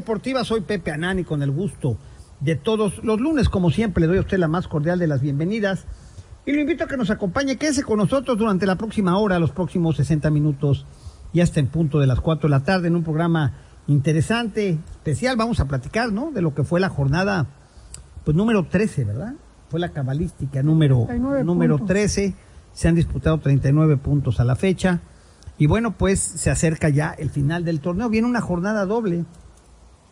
Deportiva, soy Pepe Anani con el gusto de todos los lunes, como siempre le doy a usted la más cordial de las bienvenidas y lo invito a que nos acompañe, quédese con nosotros durante la próxima hora, los próximos 60 minutos y hasta en punto de las 4 de la tarde en un programa interesante, especial, vamos a platicar, ¿no? De lo que fue la jornada, pues número 13, ¿verdad? Fue la cabalística número, 39 número puntos. 13, se han disputado 39 puntos a la fecha. Y bueno, pues se acerca ya el final del torneo. Viene una jornada doble.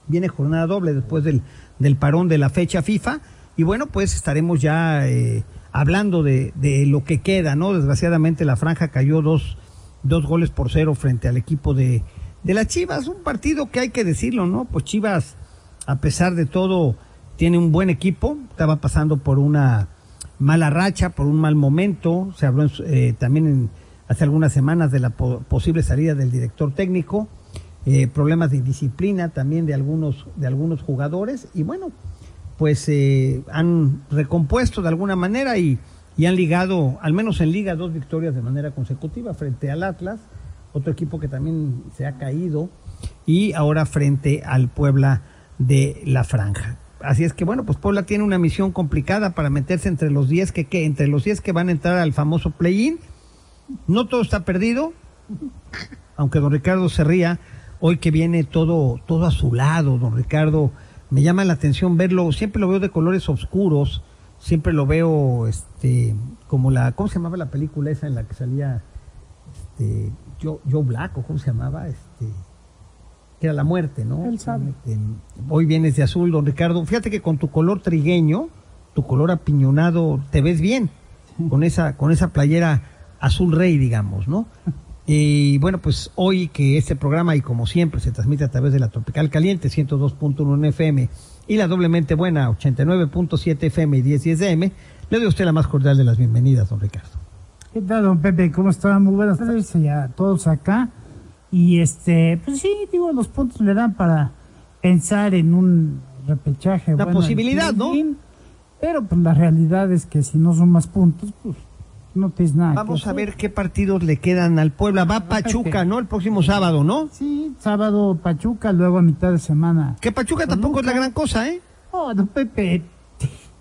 Viene jornada doble después del, del parón de la fecha FIFA. Y bueno, pues estaremos ya eh, hablando de, de lo que queda, ¿no? Desgraciadamente la franja cayó dos, dos goles por cero frente al equipo de, de las Chivas. Un partido que hay que decirlo, ¿no? Pues Chivas, a pesar de todo, tiene un buen equipo. Estaba pasando por una mala racha, por un mal momento. Se habló eh, también en- hace algunas semanas de la po- posible salida del director técnico, eh, problemas de disciplina también de algunos, de algunos jugadores. Y bueno, pues eh, han recompuesto de alguna manera y, y han ligado, al menos en liga, dos victorias de manera consecutiva frente al Atlas, otro equipo que también se ha caído, y ahora frente al Puebla de la Franja. Así es que bueno, pues Puebla tiene una misión complicada para meterse entre los 10 que, que entre los 10 que van a entrar al famoso play-in. No todo está perdido, aunque don Ricardo se ría, hoy que viene todo, todo a su lado, don Ricardo, me llama la atención verlo, siempre lo veo de colores oscuros, siempre lo veo este como la, ¿cómo se llamaba la película esa en la que salía este Joe, Joe Black o cómo se llamaba? Este que era la muerte, ¿no? Él sabe. Este, hoy vienes de azul, don Ricardo. Fíjate que con tu color trigueño, tu color apiñonado, te ves bien con esa con esa playera azul rey, digamos, ¿no? Y bueno, pues hoy que este programa, y como siempre, se transmite a través de la Tropical Caliente 102.1 en FM y la doblemente buena 89.7 FM y 1010 DM, le doy a usted la más cordial de las bienvenidas, don Ricardo. ¿Qué tal, don Pepe? ¿Cómo está? Muy buenas tardes a todos acá. Y este, pues sí, digo, los puntos le dan para pensar en un repechaje. La bueno, posibilidad, ¿no? fin, Pero pues la realidad es que si no son más puntos, pues no nada. que Vamos a hacer. ver qué partidos le quedan al Puebla. Va Pachuca, ¿no? El próximo sábado, ¿no? Sí, sábado Pachuca, luego a mitad de semana. Que Pachuca tampoco es la gran cosa, ¿eh? Oh, don Pepe.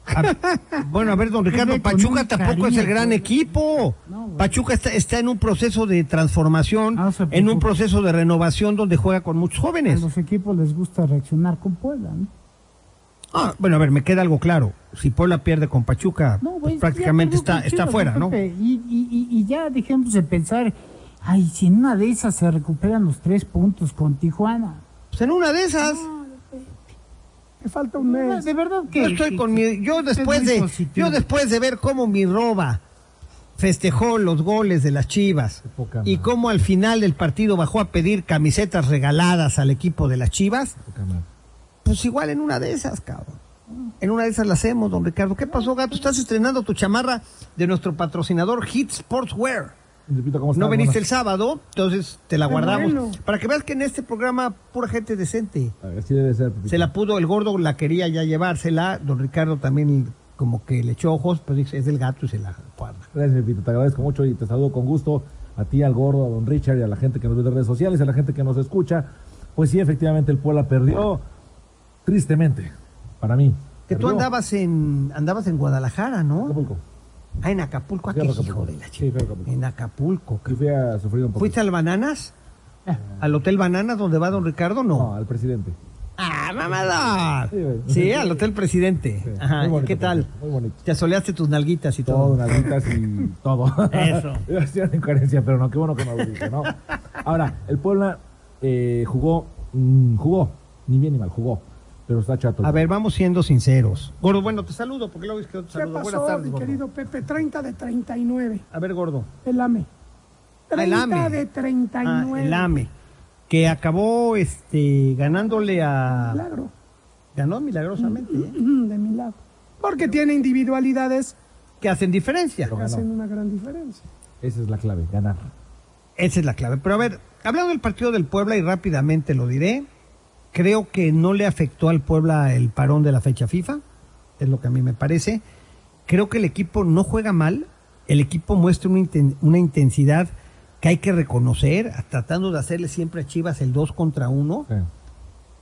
A- bueno, a ver, don Ricardo, Pachuca tampoco es el gran pues. equipo. No. Pachuca está, está en un proceso de transformación, Ah, no en un proceso de renovación donde juega con muchos A jóvenes. los equipos les gusta reaccionar con Puebla, ¿no? Ah, bueno, a ver, me queda algo claro. Si Puebla pierde con Pachuca, No, pues prácticamente está, está fuera, ¿no? Y, y, y, y ya dejemos de pensar, ay, si en una de esas se recuperan los tres puntos con Tijuana. Pues en una de esas, Me falta un mes. De verdad que. yo estoy con mi, yo después de, positivo. yo después de ver cómo mi roba festejó los goles de las Chivas y cómo al final del partido bajó a pedir camisetas regaladas al equipo de las Chivas. Pues igual en una de esas, cabrón. En una de esas la hacemos, don Ricardo. ¿Qué pasó, gato? Estás estrenando tu chamarra de nuestro patrocinador Hit Sportswear. ¿cómo No estás? veniste el sábado, entonces te la Qué guardamos. bueno. Para que veas que en este programa pura gente decente. Así debe ser. Pepito. Se la pudo, el gordo la quería ya llevársela. Don Ricardo también como que le echó ojos, pero dice, es del gato y se la guarda. Gracias, Pepito. Te agradezco mucho y te saludo con gusto a ti, al gordo, a don Richard y a la gente que nos ve en redes sociales, a la gente que nos escucha. Pues sí, efectivamente, el Puebla perdió tristemente, para mí. Que tú andabas en andabas en Guadalajara, ¿no? Acapulco. Ah, en Acapulco. Ah, Fui a qué Acapulco. hijo de la Sí, chica. a Acapulco. En Acapulco. Y fui a sufrir un poco. ¿Fuiste al Bananas? Ah. ¿Al Hotel Bananas donde va don Ricardo? No, No. al presidente. Ah, mamador. Sí. Sí, al Hotel Presidente. Sí, Ajá, muy ¿y bonito, ¿qué tal? Muy bonito. Te asoleaste tus nalguitas y Todo, todo. nalguitas y todo. Eso. Iba a decir una incoherencia, pero no, qué bueno que lo dije, ¿no? Ahora, el Puebla eh, jugó, mm, jugó, ni bien ni mal, jugó, pero está chato. A ver, vamos siendo sinceros. Gordo, bueno, te saludo, porque luego es que te ¿Qué saludo. Buenas pasó, tardes, mi gordo. querido Pepe? 30 de 39. A ver, gordo. El AME. Ah, el 30 AME. de Ah, 39. el AME. Que acabó este, ganándole a. Milagro. Ganó milagrosamente. ¿eh? Ujú, De milagro. Porque tiene individualidades Que hacen diferencia. Que hacen una gran diferencia. Esa es la clave, ganar. Esa es la clave. Pero a ver, hablando del partido del Puebla, y rápidamente lo diré, creo que no le afectó al Puebla el parón de la fecha FIFA, es lo que a mí me parece. Creo que el equipo no juega mal, el equipo muestra una, inten- una intensidad que hay que reconocer, tratando de hacerle siempre a Chivas el 2 contra 1, Sí.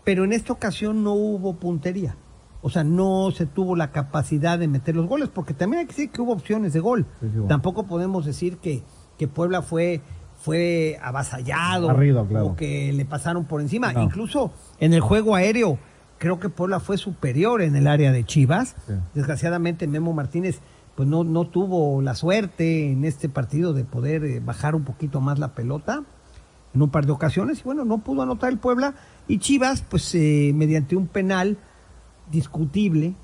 pero en esta ocasión no hubo puntería. O sea, no se tuvo la capacidad de meter los goles, porque también hay que decir que hubo opciones de gol. Sí, sí hubo. Tampoco podemos decir que, que Puebla fue, fue avasallado Barrido, claro. o que le pasaron por encima. No. Incluso en el juego aéreo, creo que Puebla fue superior en el área de Chivas. Sí. Desgraciadamente, Memo Martínez pues no, no tuvo la suerte en este partido de poder eh, bajar un poquito más la pelota en un par de ocasiones y bueno, no pudo anotar el Puebla y Chivas pues eh, mediante un penal discutible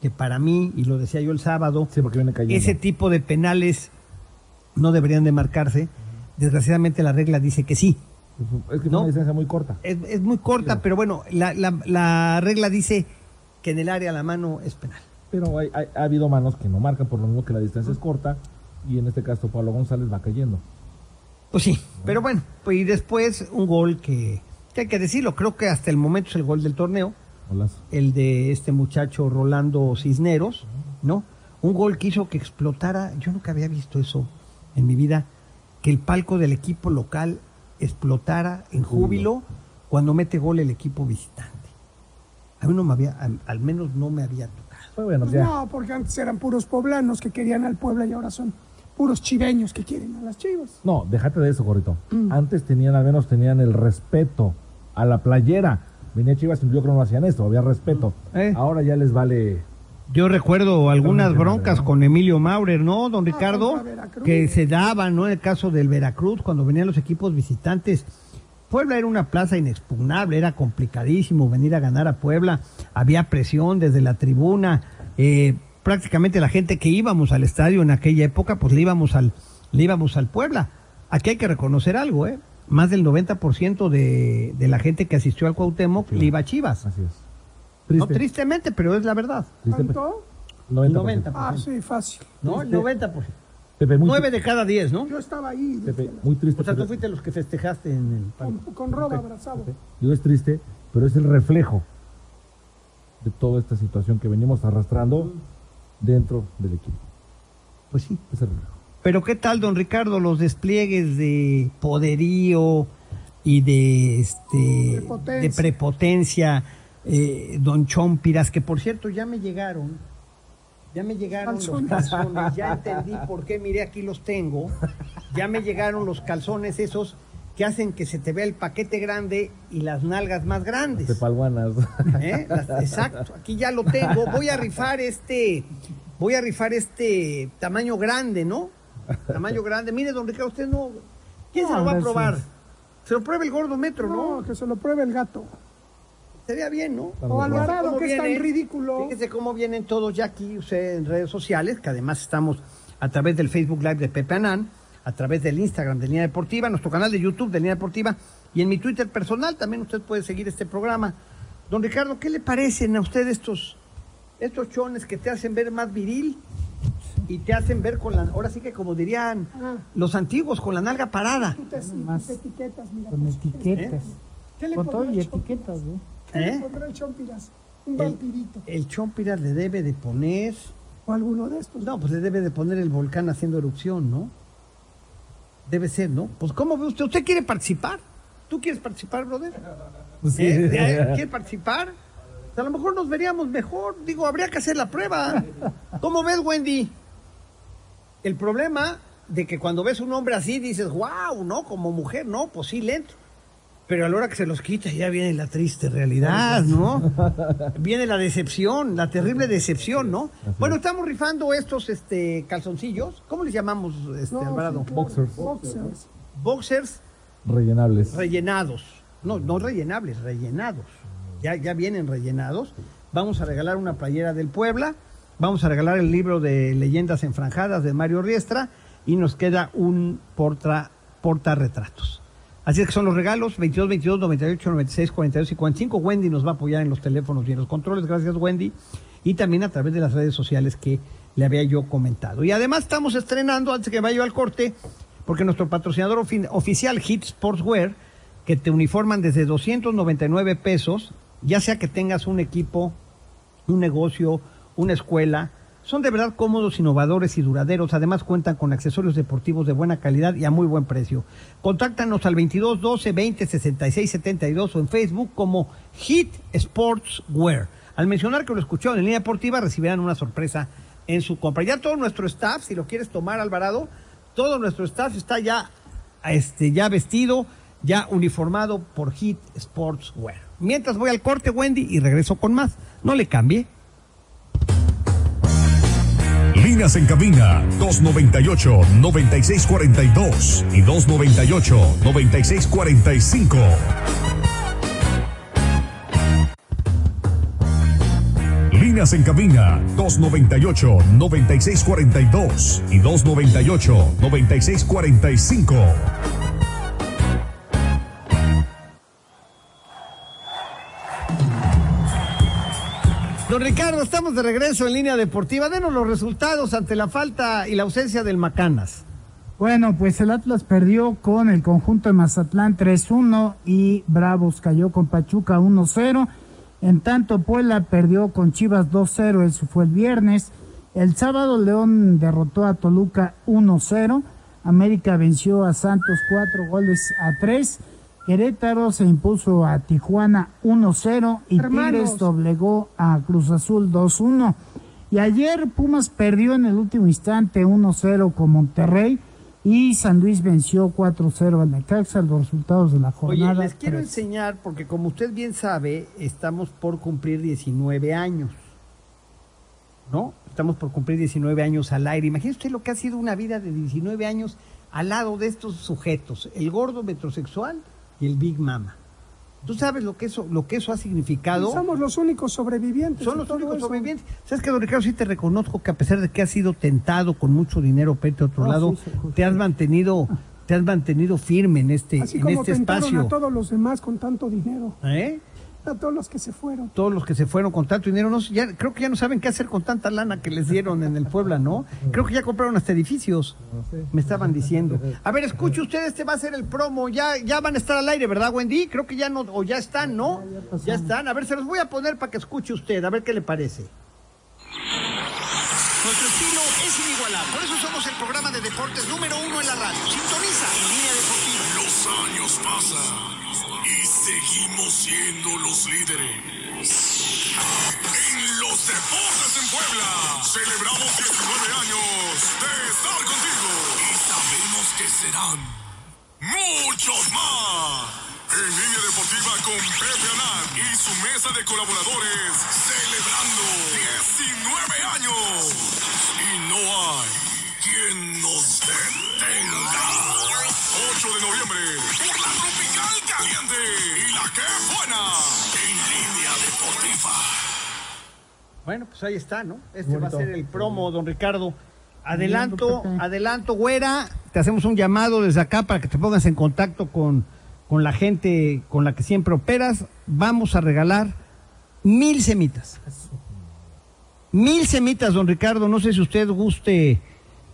que para mí, y lo decía yo el sábado, Sí, ese tipo de penales no deberían de marcarse. Desgraciadamente la regla dice que sí. Es que No. una distancia muy corta. Es, es muy corta, Sí. pero bueno, la, la- la regla dice que en el área la mano es penal. Pero hay- hay- ha habido manos que no marcan, por lo mismo que la distancia es corta, y en este caso Pablo González va cayendo. Pues sí, pero bueno, pues y después un gol que, que hay que decirlo, creo que hasta el momento es el gol del torneo, Golazo. el de este muchacho Rolando Cisneros, ¿no? Un gol que hizo que explotara, yo nunca había visto eso en mi vida, que el palco del equipo local explotara en júbilo cuando mete gol el equipo visitante. A mí no me había, al, menos no me había tocado. Bueno, Pues ya. no, porque antes eran puros poblanos que querían al Puebla y ahora son puros chiveños que quieren a las chivas. No, déjate de eso, gorrito. Mm. Antes tenían, al menos tenían el respeto a la playera. Venía Chivas y yo creo que no hacían esto, había respeto. Eh. Ahora ya les vale. Yo recuerdo algunas broncas con Emilio Maurer, ¿no, don Ricardo? contra Veracruz. Que se daban, ¿no? En el caso del Veracruz, cuando venían los equipos visitantes. Puebla era una plaza inexpugnable, era complicadísimo venir a ganar a Puebla. Había presión desde la tribuna. eh, prácticamente la gente que íbamos al estadio en aquella época, pues le íbamos al, le íbamos al Puebla. Aquí hay que reconocer algo, ¿eh? Más del 90% de, de la gente que asistió al Cuauhtémoc le iba a Chivas. Así es. No, Triste. tristemente, pero es la verdad. ¿Cuánto? 90%. Ah, sí, fácil. ¿No? El Triste. 90%. Pepe, muy, Nueve de cada diez, ¿no? Yo estaba ahí Pepe, muy triste. O sea, tú fuiste los que festejaste en el con, con roba abrazado. Yo es triste, pero es el reflejo de toda esta situación que venimos arrastrando dentro del equipo. Pues sí. Es el reflejo. Pero ¿qué tal, don Ricardo, los despliegues de poderío y de este Prepotencia. de prepotencia, eh, don Chompiras, que por cierto ya me llegaron, ya me llegaron Calzones. los calzones, ya entendí por qué, mire aquí los tengo, ya me llegaron los calzones esos que hacen que se te vea el paquete grande y las nalgas más grandes. Tepalguanas. ¿Eh? Las- exacto, aquí ya lo tengo. Voy a rifar este, voy a rifar este tamaño grande, ¿no? Tamaño grande. Mire, don Ricardo, usted no. ¿Quién se lo va a probar? Se lo prueba el gordo metro, No, ¿no? que se lo pruebe el gato. Sería bien, ¿no? O Alvarado, ¿Cómo que es tan ridículo. Fíjese cómo vienen todos ya aquí usted en redes sociales, que además estamos a través del Facebook Live de Pepe Anán, a través del Instagram de Línea Deportiva, nuestro canal de YouTube de Línea Deportiva y en mi Twitter personal también usted puede seguir este programa. Don Ricardo, ¿qué le parecen a usted estos, estos chones que te hacen ver más viril y te hacen ver con la, ahora sí que como dirían Ah. los antiguos, con la nalga parada? Te, Más. etiquetas, mira. Con etiquetas. ¿Qué le Con todo y etiquetas, ¿no? ¿Qué le ¿Eh? pondrá el Chompiras? Un El, vampirito. el Chompiras le debe de poner... O alguno de estos. No, pues le debe de poner el volcán haciendo erupción, ¿no? Debe ser, ¿no? Pues ¿cómo ve usted? ¿Usted quiere participar? ¿Tú quieres participar, brother? Sí. ¿Eh? ¿Eh? ¿Quieres participar? A lo mejor nos veríamos mejor. Digo, habría que hacer la prueba. ¿Cómo ves, Wendy? El problema de que cuando ves un hombre así dices, wow, ¿no? Como mujer, no, pues sí, le entro. Pero a la hora que se los quita ya viene la triste realidad, ¿no? viene la decepción, la terrible decepción, ¿no? Bueno, estamos rifando estos este calzoncillos. ¿Cómo les llamamos, este, No, Alvarado? sí. Boxers. Boxers. Boxers Rellenables. rellenados. No, no rellenables, rellenados. Ya, ya vienen rellenados. Vamos a regalar una playera del Puebla. Vamos a regalar el libro de Leyendas Enfranjadas de Mario Riestra. Y nos queda un porta, portarretratos. Así es que son los regalos 22, 22, 98, 96, 42 y 45. Wendy nos va a apoyar en los teléfonos y en los controles. Gracias, Wendy. Y también a través de las redes sociales que le había yo comentado. Y además estamos estrenando, antes que vaya yo al corte, porque nuestro patrocinador ofi- oficial, Hit Sportswear, que te uniforman desde 299 pesos, ya sea que tengas un equipo, un negocio, una escuela, son de verdad cómodos, innovadores y duraderos. Además cuentan con accesorios deportivos de buena calidad y a muy buen precio. Contáctanos al 22 12 20 66 72 o en Facebook como Hit Sportswear. Al mencionar que lo escucharon en línea deportiva recibirán una sorpresa en su compra. Ya todo nuestro staff, si lo quieres tomar Alvarado, todo nuestro staff está ya, este, ya vestido, ya uniformado por Hit Sportswear. Mientras voy al corte, Wendy, y regreso con más. No le cambie. Líneas en cabina 298-9642 y 298-9645. Líneas en cabina 298-9642 y 298-9645. Ricardo, estamos de regreso en línea deportiva. Denos los resultados ante la falta y la ausencia del Macanas. Bueno, pues el Atlas perdió con el conjunto de Mazatlán 3-1 y Bravos cayó con Pachuca 1-0. En tanto, Puebla perdió con Chivas 2-0, eso fue el viernes. El sábado León derrotó a Toluca 1-0. América venció a Santos 4 goles a 3. Querétaro se impuso a Tijuana 1-0 y Hermanos. Tigres doblegó a Cruz Azul 2-1. Y ayer Pumas perdió en el último instante 1-0 con Monterrey y San Luis venció 4-0 al Necaxa, los resultados de la Oye, jornada. les quiero enseñar, porque como usted bien sabe, estamos por cumplir 19 años. ¿No? Estamos por cumplir 19 años al aire. Imagínese usted lo que ha sido una vida de 19 años al lado de estos sujetos, el gordo metrosexual y el Big Mama. ¿Tú sabes lo que eso, lo que eso ha significado? Somos los únicos sobrevivientes. Son los únicos eso. sobrevivientes. ¿Sabes qué, don Ricardo? Sí te reconozco que a pesar de que has sido tentado con mucho dinero irte a otro Ah, lado, sí, sí, justo. te has mantenido, te has mantenido firme en este, Así en como este espacio. a todos los demás con tanto dinero. ¿Eh? A todos los que se fueron. Todos los que se fueron con tanto dinero, no, ya, creo que ya no saben qué hacer con tanta lana que les dieron en el Puebla, ¿no? Creo que ya compraron hasta edificios, me estaban diciendo. A ver, escuche usted, este va a ser el promo, ya, ya van a estar al aire, ¿verdad, Wendy? Creo que ya no, o ya están, ¿no? Ya están, a ver, se los voy a poner para que escuche usted, a ver qué le parece. Nuestro estilo es inigualable, por eso somos el programa de deportes número uno en la radio. Sintoniza en línea deportiva. Los años pasan y seguimos siendo los líderes. En los deportes en Puebla celebramos 19 años de estar contigo y sabemos que serán muchos más. En línea deportiva con Pepe Anán y su mesa de colaboradores celebrando 19 años. Y no hay quien nos detenga. 8 de noviembre, por la Tropical Caliente y la que buena, en línea deportiva. Bueno, pues ahí está, ¿no? Este va a ser el promo, don Ricardo. Adelanto, adelanto, güera. Te hacemos un llamado desde acá para que te pongas en contacto con, con la gente con la que siempre operas. Vamos a regalar mil semitas. Mil semitas, don Ricardo. No sé si usted guste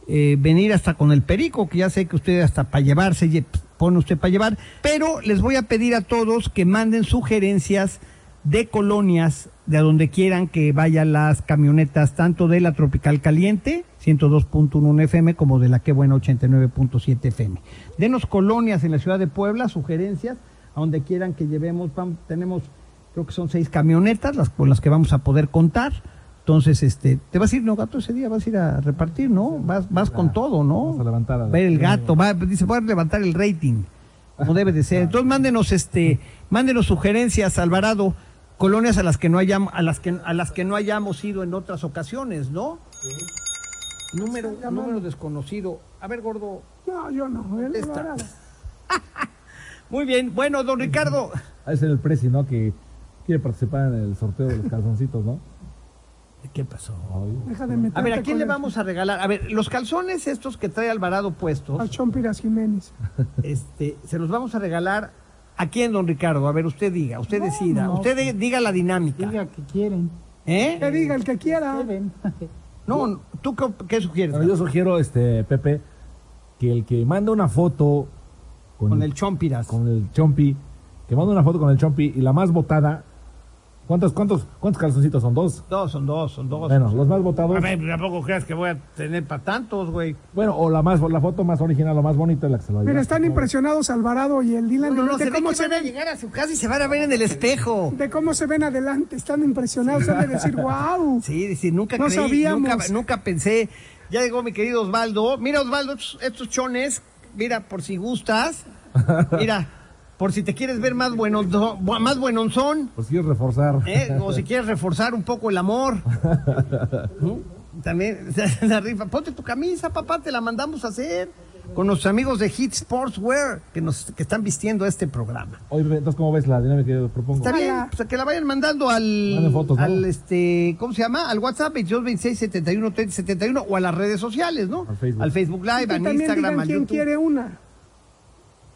eh, venir hasta con el perico, que ya sé que usted hasta para llevarse lle- pone usted para llevar. Pero les voy a pedir a todos que manden sugerencias de colonias de a donde quieran que vayan las camionetas, tanto de la Tropical Caliente, 102.1 FM, como de la Que Buena 89.7 FM. Denos colonias en la ciudad de Puebla, sugerencias, a donde quieran que llevemos, tenemos, creo que son seis camionetas, las con las que vamos a poder contar. Entonces, este, te vas a ir, no, gato, ese día vas a ir a repartir, ¿no? Vas, vas con todo, ¿no? Vamos a levantar a- Ver el gato, va, dice, voy a levantar el rating. como debe de ser. Entonces mándenos este, mándenos sugerencias, Alvarado, colonias a las que no hayamos, a las que a las que no hayamos ido en otras ocasiones, ¿no? Número, número desconocido. A ver, gordo. No, yo no. Él Esta. Muy bien, bueno, don Ricardo. Ser el Prezi, ¿no? Que quiere participar en el sorteo de los calzoncitos, ¿no? ¿Qué pasó? Deja de A ver, ¿a quién con le vamos a regalar? A ver, los calzones estos que trae Alvarado puestos, Al Chompiras Jiménez. este, se los vamos a regalar a quién, don Ricardo. A ver, usted diga, usted decida, no. usted diga la dinámica. Diga que quieren. ¿Eh? Que diga el que quiera. Quieren. No, ¿tú qué, qué sugieres? Yo sugiero, este, Pepe, que el que manda una foto Con el Chompiras. con el Chompi, que manda una foto con el Chompi y la más votada, ¿cuántos, cuántos, cuántos calzoncitos son? ¿Dos? Dos, son dos, son dos. Bueno, los más votados. A ver, tampoco creas que voy a tener para tantos, güey. Bueno, o la más, la foto más original, la más bonita es la que se lo Mira, lleva. están impresionados Alvarado y el Dylan No, no, no, de, se ve cómo que se van a ven, llegar a su casa y se van a ver en el espejo. de cómo se ven adelante. Están impresionados. Han de decir, wow. Sí, decir, nunca No creí, sabíamos. nunca, nunca pensé. Ya llegó mi querido Osvaldo. Mira, Osvaldo, estos chones, mira, por si gustas. Mira, por si te quieres ver más bueno, más buenonzón, Pues quieres reforzar. ¿eh? o si quieres reforzar un poco el amor. ¿Mm? También, la rifa. Ponte tu camisa, papá, te la mandamos a hacer. Con nuestros amigos de Hit Sportswear que nos que están vistiendo este programa. Oye, entonces, ¿cómo ves la dinámica que yo propongo? Está bien, Hola. pues que la vayan mandando al, Manden fotos, ¿no? al este, ¿cómo se llama? Al WhatsApp 22 26 71 30 71 o a las redes sociales, ¿no? Al Facebook. Live, al también Instagram, digan al quién quiere una.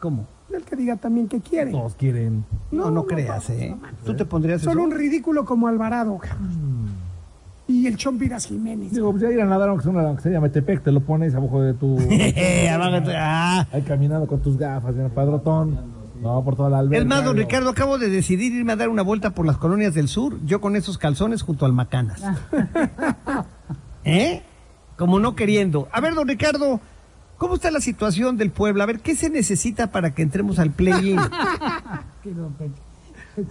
¿Cómo? El que diga también que quiere. Todos quieren. No, no, No, creas, ¿eh? Tú te pondrías Solo eso? un ridículo como Alvarado. cabrón. Y el Chompiras Jiménez. Digo, pues ya ir a nadar, aunque sea, una, aunque sea Metepec, te lo pones abajo de tu... Ah. Ahí caminando con tus gafas en el padrotón. No, por toda la alberca. Es más, don. Ricardo, acabo de decidir irme a dar una vuelta por las colonias del sur, yo con esos calzones junto al Macanas. ¿Eh? Como no queriendo. A ver, don Ricardo, ¿cómo está la situación del Puebla? A ver, ¿qué se necesita para que entremos al play-in? Que don Pepe.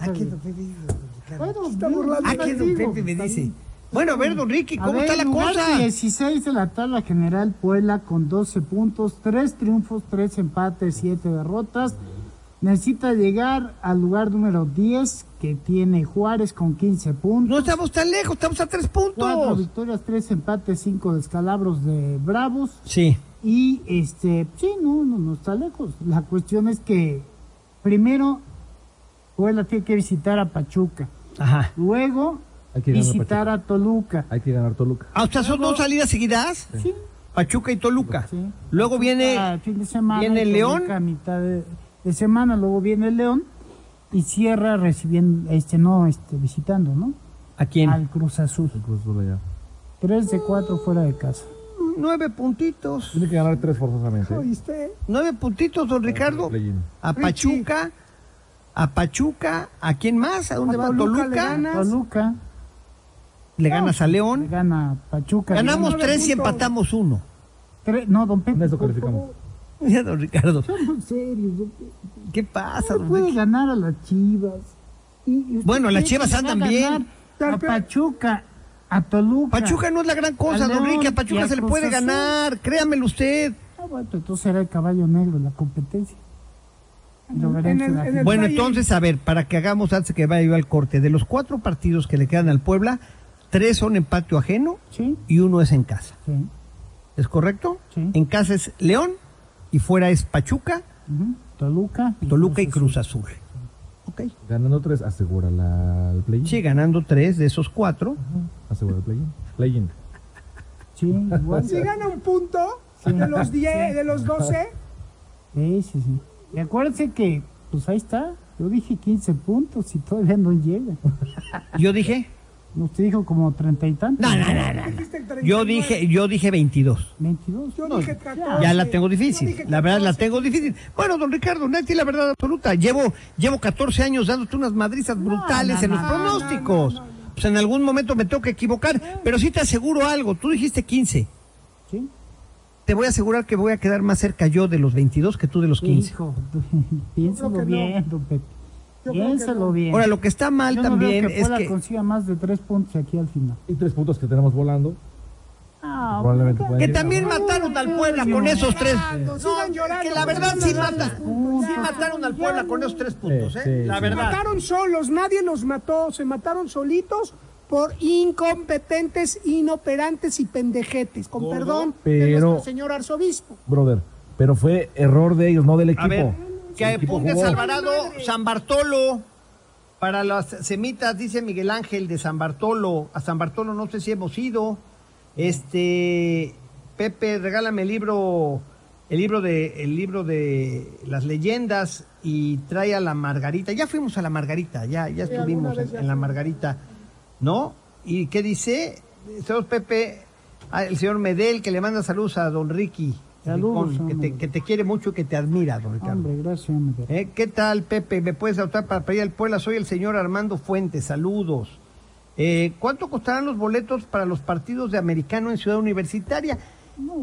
Ah, ¿qué don Pepe dice, don Ricardo? Bueno, Está yo- burlando Ah, yo ¿qué don digo, Pepe me dice? Bueno, a ver, don Ricky, A ¿cómo ver, está la lugar cosa? 16 de la tabla general Puebla con 12 puntos, 3 triunfos, 3 empates, 7 derrotas. Necesita llegar al lugar número 10 que tiene Juárez con 15 puntos. No estamos tan lejos, estamos a tres 4 puntos. victorias, 3 empates, 5 descalabros de Bravos. Sí. Y este, sí, no, no, no está lejos. La cuestión es que primero Puebla tiene que visitar a Pachuca. Ajá. Luego Hay que ganar visitar a Toluca. Hay que ganar Toluca. Ah, o sea, son dos salidas seguidas. Sí. Pachuca y Toluca. Sí. Luego viene Ah, fin de semana, viene y León. A mitad de, de semana, luego viene el León y cierra recibiendo, este, no, este, visitando, ¿no? ¿A quién? Al Cruz Azul. El Cruz Azul allá. Tres de cuatro fuera de casa. Nueve puntitos. Tiene que ganar tres forzosamente. ¿Oíste? Nueve puntitos, don Ricardo. A. Pachuca. A Pachuca. ¿A quién más? ¿A dónde A va? Toluca Toluca. le. Toluca Le ganas a le León. gana Pachuca. le Ganamos gana- tres y empatamos uno. Tres- no, don Pepe. Eso calificamos. Mira, don Ricardo. seamos serios, don. ¿Qué pasa, No don puede ganar a las Chivas. Y- Bueno, las Chivas le andan bien. A Pachuca, a Toluca. Pachuca no es la gran cosa, A don Ricky. A y Pachuca a se le puede Azul. ganar. Créamelo usted. Ah, bueno, entonces era el caballo negro en la competencia. Y lo verán En el- que la en el- Bueno, Valle. entonces, a ver, para que hagamos antes que vaya yo al corte, de los cuatro partidos que le quedan al Puebla, tres son en patio ajeno Sí, y uno es en casa. sí. ¿Es correcto? Sí. En casa es León y fuera es Pachuca, Toluca. Toluca y Azul. Cruz Azul. Ok. Ganando tres, asegura la, el play-in. Sí, ganando tres de esos cuatro. Asegura el play-in. Play-in. Sí, igual. Si gana un punto Sí. de los 10, de los 12, Sí, sí, sí. Y acuérdense que, pues ahí está. Yo dije 15 puntos y todavía no llega. Yo dije, Usted dijo como treinta y tantos. no, no, no, no. dijiste el 39. Yo dije, yo dije 22. 22. Yo dije 14. Ya la tengo difícil. La verdad la 14. tengo difícil. Bueno, don Ricardo, Nati, la verdad absoluta. Llevo, llevo 14 años dándote unas madrizas brutales no, en los no, pronósticos. Pues en algún momento me tengo que equivocar. Pero sí te aseguro algo. Tú dijiste 15. ¿Sí? Te voy a asegurar que voy a quedar más cerca yo de los 22 que tú de los 15. Hijo, no. bien, don Pepe. No. bien. Ahora, lo que está mal Yo no también veo que es que... consiga más de tres puntos aquí al final. Y tres puntos que tenemos volando. Que también mataron mataron al Puebla con esos tres. que la verdad sí, mata- sí mataron al Puebla con esos tres puntos, Sí, ¿eh? sí, la sí. Se verdad. mataron solos, nadie los mató, se mataron solitos por incompetentes, inoperantes y pendejetes, con perdón de Pero- nuestro señor arzobispo. Brother, pero fue error de ellos, no del equipo. A ver, que equipo pongas jugó. Alvarado San Bartolo para las semitas, dice Miguel Ángel de San Bartolo. A San Bartolo no sé si hemos ido. Este, Pepe, regálame el libro, el libro de, el libro de las leyendas y trae a la Margarita. Ya fuimos a la Margarita, ya, ya Sí, estuvimos en, ya en la. Margarita, ¿no? ¿Y qué dice? Señor Pepe, el señor Medel, que le manda saludos a don Ricky. Saludos, Ricón, que, te, que te quiere mucho y que te admira, don Ricardo. Hombre, gracias, hombre. ¿Eh? ¿Qué tal, Pepe? ¿Me puedes saludar para pedir al Puebla? Soy el señor Armando Fuentes, saludos. Eh, ¿Cuánto costarán los boletos para los partidos de americano en Ciudad Universitaria?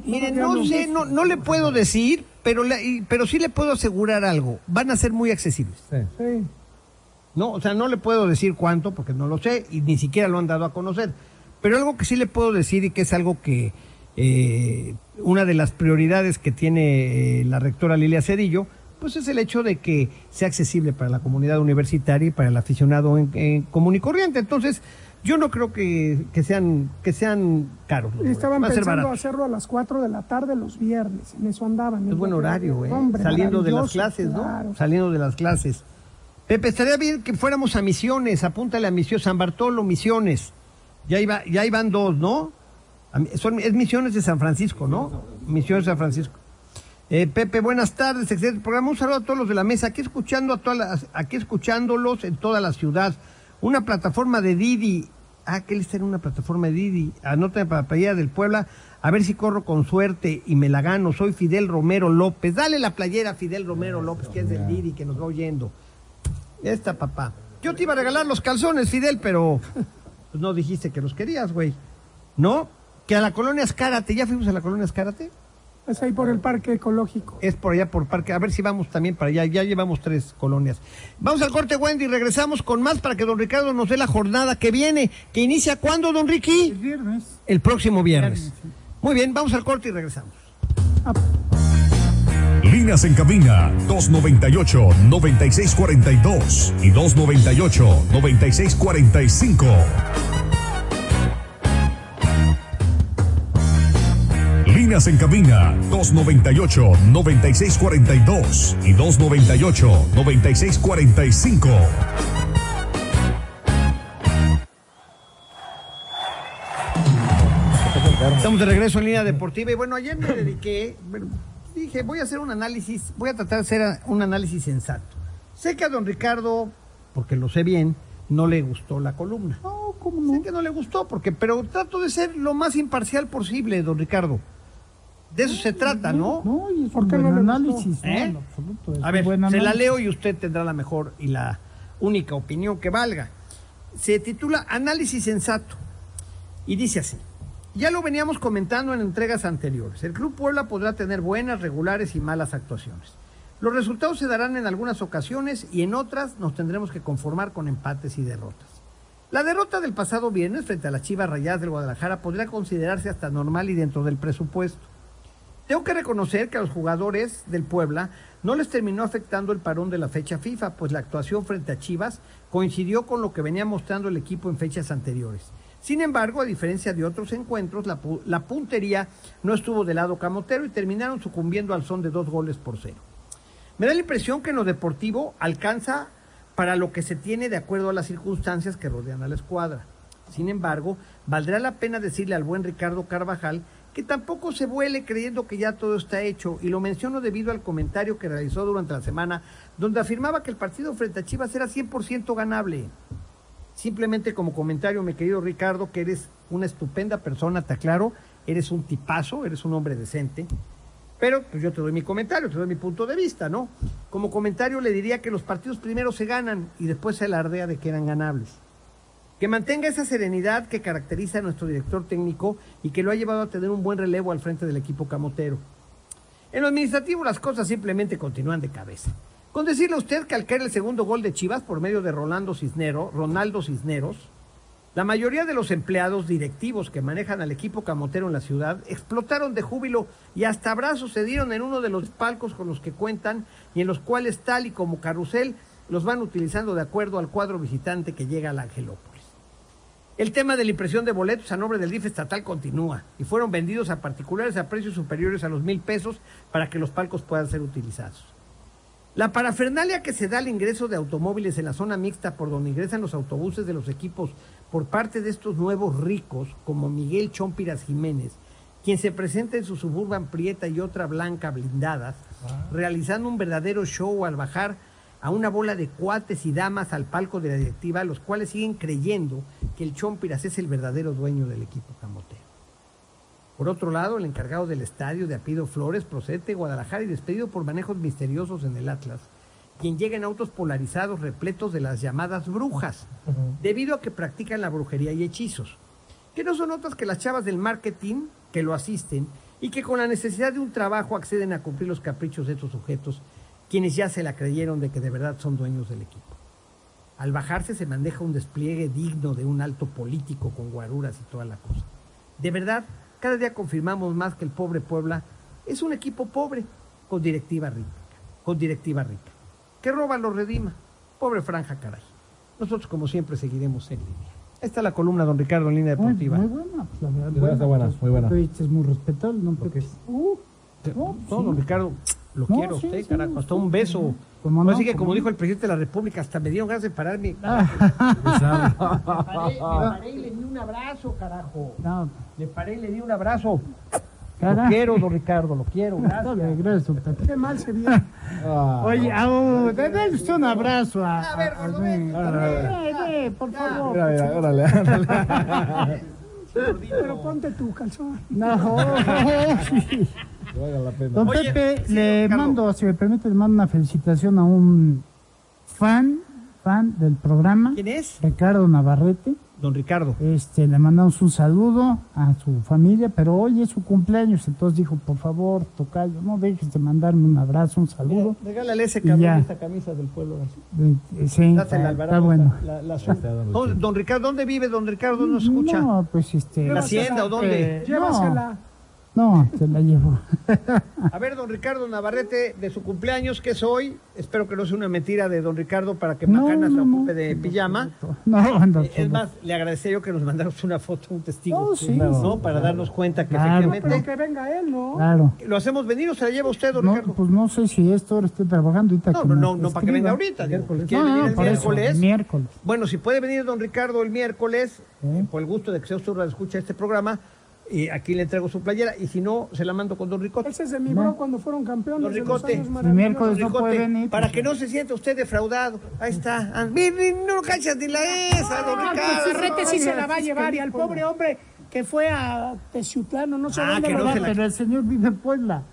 Miren, no sé, no, no le puedo decir, pero, le- y- pero sí le puedo asegurar algo. Van a ser muy accesibles. Sí. Sí. No, o sea, no le puedo decir cuánto porque no lo sé y ni siquiera lo han dado a conocer. Pero algo que sí le puedo decir y que es algo que eh, una de las prioridades que tiene eh, la rectora Lilia Cedillo, pues es el hecho de que sea accesible para la comunidad universitaria y para el aficionado en, en común y corriente. Entonces, yo no creo que, que sean que sean caros. los. Estaban Va a pensando barato. hacerlo a las 4 de la tarde los viernes, en eso andaban. Es buen horario, ¿eh? Hombre, Saliendo de las clases, ¿no? Saliendo de las clases. Pepe, estaría bien que fuéramos a Misiones, apúntale a Misiones, San Bartolo, Misiones. Ya, iba, ya iban dos, ¿no? A Son, es Misiones de San Francisco, ¿no? Misiones de San Francisco. Eh, Pepe, buenas tardes, excelente programa. Un saludo a todos los de la mesa, aquí escuchando a todas las, aquí escuchándolos en toda la ciudad. Una plataforma de Didi. Ah, que él está en una plataforma de Didi. Anota para playera del Puebla. A ver si corro con suerte y me la gano. Soy Fidel Romero López. Dale la playera a Fidel Romero López, que es del Didi, que nos va oyendo. Esta, papá. Yo te iba a regalar los calzones, Fidel, pero pues no dijiste que los querías, güey. ¿No? Que a la colonia Escárate, ¿ya fuimos a la colonia Escárate? Es ahí por el parque ecológico. Es por allá por Parque. A ver si vamos también para allá. Ya llevamos tres colonias. Vamos al corte, Wendy. Regresamos con más para que don Ricardo nos dé la jornada que viene. ¿Que inicia cuándo, don El Ricky? viernes. El próximo viernes. Viernes, sí. Muy bien, vamos al corte y regresamos. Líneas en cabina 298-9642 y 298-9645. Líneas en cabina 298-9642 y 298-9645. Estamos de regreso en línea deportiva y bueno, ayer me dediqué, bueno, dije, voy a hacer un análisis, voy a tratar de hacer un análisis sensato. Sé que a don Ricardo, porque lo sé bien, no le gustó la columna. No, ¿cómo Sé no? que no le gustó, porque, pero trato de ser lo más imparcial posible, don Ricardo. De eso se trata, ¿no? No, y es ¿Por un qué no buen le gustó? análisis, ¿no? ¿Eh? En absoluto, es A ver, buen se la leo y usted tendrá la mejor y la única opinión que valga. Se titula Análisis sensato y dice así. Ya lo veníamos comentando en entregas anteriores. El Club Puebla podrá tener buenas, regulares y malas actuaciones. Los resultados se darán en algunas ocasiones y en otras nos tendremos que conformar con empates y derrotas. La derrota del pasado viernes frente a las Chivas Rayadas del Guadalajara podría considerarse hasta normal y dentro del presupuesto. Tengo que reconocer que a los jugadores del Puebla no les terminó afectando el parón de la fecha FIFA, pues la actuación frente a Chivas coincidió con lo que venía mostrando el equipo en fechas anteriores. Sin embargo, a diferencia de otros encuentros, la, pu- la puntería no estuvo del lado camotero y terminaron sucumbiendo al son de dos goles por cero. Me da la impresión que en lo deportivo alcanza para lo que se tiene de acuerdo a las circunstancias que rodean a la escuadra. Sin embargo, valdrá la pena decirle al buen Ricardo Carvajal que tampoco se vuele creyendo que ya todo está hecho, y lo menciono debido al comentario que realizó durante la semana, donde afirmaba que el partido frente a Chivas era 100% ganable. Simplemente como comentario, mi querido Ricardo, que eres una estupenda persona, te aclaro, eres un tipazo, eres un hombre decente, pero pues yo te doy mi comentario, te doy mi punto de vista, ¿no? Como comentario le diría que los partidos primero se ganan y después se alardea de que eran ganables. Que mantenga esa serenidad que caracteriza a nuestro director técnico y que lo ha llevado a tener un buen relevo al frente del equipo camotero. En lo administrativo las cosas simplemente continúan de cabeza. Con decirle a usted que al caer el segundo gol de Chivas por medio de Rolando Cisnero, Ronaldo Cisneros, La mayoría de los empleados directivos que manejan al equipo camotero en la ciudad explotaron de júbilo y hasta abrazos se dieron en uno de los palcos con los que cuentan y en los cuales tal y como carrusel los van utilizando de acuerdo al cuadro visitante que llega al Angelópolis. El tema de la impresión de boletos a nombre del DIF estatal continúa y fueron vendidos a particulares a precios superiores a los mil pesos para que los palcos puedan ser utilizados. La parafernalia que se da al ingreso de automóviles en la zona mixta por donde ingresan los autobuses de los equipos por parte de estos nuevos ricos como Miguel Chompiras Jiménez, quien se presenta en su suburban prieta y otra blanca blindadas, realizando un verdadero show al bajar a una bola de cuates y damas al palco de la directiva, los cuales siguen creyendo que el Chompiras es el verdadero dueño del equipo camotero. Por otro lado, el encargado del estadio de Apido Flores procede de Guadalajara y despedido por manejos misteriosos en el Atlas, quien llega en autos polarizados repletos de las llamadas brujas, debido a que practican la brujería y hechizos, que no son otras que las chavas del marketing que lo asisten y que con la necesidad de un trabajo acceden a cumplir los caprichos de estos sujetos, quienes ya se la creyeron de que de verdad son dueños del equipo. Al bajarse se maneja un despliegue digno de un alto político con guaruras y toda la cosa. De verdad, cada día confirmamos más que el pobre Puebla es un equipo pobre con directiva rica, con directiva rica. Que roba lo redima. Pobre franja, caray. Nosotros, como siempre, seguiremos en línea. Ahí está la columna, don Ricardo, en línea deportiva. muy buena, pues, la verdad. Está buena, muy buena. Dices muy respetable, ¿no? Porque, uh, no, No, don sí. Ricardo, lo No, quiero sí, usted, sí, carajo. Hasta un beso. ¿Cómo no? Así que, ¿Cómo como no? dijo el presidente de la República, hasta me dieron ganas de pararme. Ah, paré, me paré y le di un abrazo, carajo. no, Le paré y le di un abrazo. Carajo. Lo quiero, don Ricardo, lo quiero. Gracias. Qué mal se vio. Ah, Oye, dale usted un abrazo a. A ver, eh, por favor. mira, mira, órale, órale. Pero ponte tu calzón. No, la pena. Don Oye, Pepe, sí, le mando, si me permite, le mando una felicitación a un fan, fan del programa, ¿Quién es? Ricardo Navarrete. Don Ricardo. Este, le mandamos un saludo a su familia, pero hoy es su cumpleaños, entonces dijo, por favor, Tocayo, no dejes de mandarme un abrazo, un saludo. Regálale ese esta camisa del pueblo. así. Eh, eh, sí, Dásela, está, Alvarado, está bueno. La, la azul. Está dando ¿Dónde- chido. don Ricardo, ¿dónde vive don Ricardo? ¿Dónde nos escucha? No, pues este... ¿La hacienda o dónde? eh, Llévasela. No, se la llevo. A ver, don Ricardo Navarrete, de su cumpleaños, que es hoy. Espero que no sea una mentira de don Ricardo para que No, Macana se no, no. ocupe de pijama. No, no, Eh, Es más, le agradecería yo que nos mandáramos una foto, un testigo, No, sí, ¿no? Para darnos cuenta que Claro. Pero efectivamente... que venga él, ¿no? Claro. ¿Lo hacemos venir o se la lleva usted, don No, Ricardo? pues no sé si esto ahora esté trabajando ahorita. No, no, no, no para que venga ahorita. Miércoles. ¿Quiere No, venir no, el por eso, miércoles? miércoles. Bueno, si puede venir don Ricardo el miércoles, Sí. por el gusto de que sea usted la escucha este programa, y aquí le entrego su playera, y si no, se la mando con don Ricote. Ese es de mi bro cuando fueron campeones Don Ricote. El miércoles no Ricote, puede venir. para pues, que no se sienta usted defraudado. Ahí está. Ah, No cachas ni la esa, don Ah, Ricardo. pues Ferrete sí se la va a llevar y al pobre hombre que fue a Teciutlano, no sé Ah, dónde que no se la- Pero el señor vive en Puebla.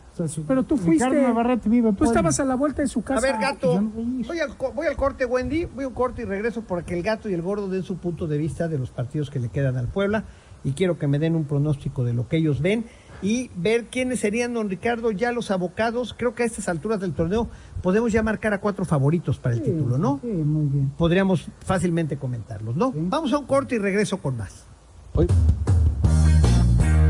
Pero tú fuiste. Vive en Tú estabas a la vuelta de su casa. A ver, gato, no voy. voy al, co- voy al corte, Wendy, voy a un corte y regreso para que el gato y el gordo den su punto de vista de los partidos que le quedan al Puebla y quiero que me den un pronóstico de lo que ellos ven y ver quiénes serían, don Ricardo, ya los abocados. Creo que a estas alturas del torneo podemos ya marcar a cuatro favoritos para el Sí, título, ¿no? Sí, muy bien. Podríamos fácilmente comentarlos, ¿no? Sí. Vamos a un corte y regreso con más. Hoy-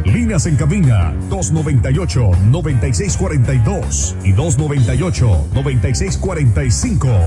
Líneas en cabina 298-9642 y 298-9645.